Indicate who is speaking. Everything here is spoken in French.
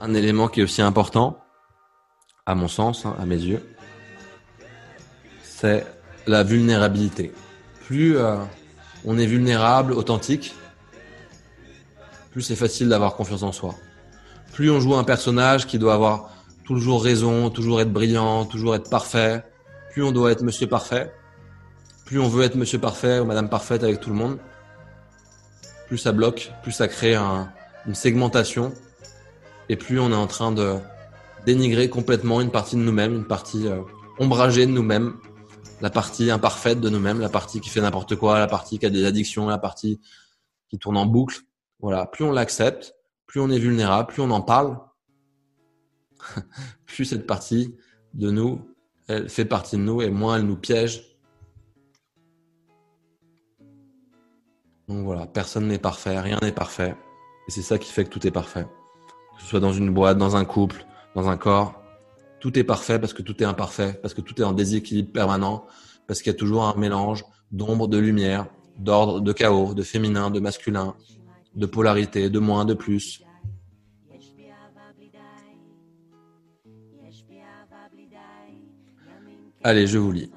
Speaker 1: un élément qui est aussi important, à mon sens, hein, à mes yeux, c'est la vulnérabilité. Plus euh, on est vulnérable, authentique, plus c'est facile d'avoir confiance en soi. Plus on joue un personnage qui doit avoir toujours raison, toujours être brillant, toujours être parfait, plus on doit être monsieur parfait, plus on veut être monsieur parfait ou madame parfaite avec tout le monde, plus ça bloque, plus ça crée une segmentation et plus on est en train de dénigrer complètement une partie de nous-mêmes, une partie euh, ombragée de nous-mêmes, la partie imparfaite de nous-mêmes, la partie qui fait n'importe quoi, la partie qui a des addictions, la partie qui tourne en boucle. Voilà, plus on l'accepte, plus on est vulnérable, plus on en parle, plus cette partie de nous, elle fait partie de nous et moins elle nous piège. Donc voilà, personne n'est parfait, rien n'est parfait. Et c'est ça qui fait que tout est parfait. Que ce soit dans une boîte, dans un couple, dans un corps, tout est parfait parce que tout est imparfait, parce que tout est en déséquilibre permanent, parce qu'il y a toujours un mélange d'ombre, de lumière, d'ordre, de chaos, de féminin, de masculin, de polarité, de moins, de plus. Allez, je vous lis.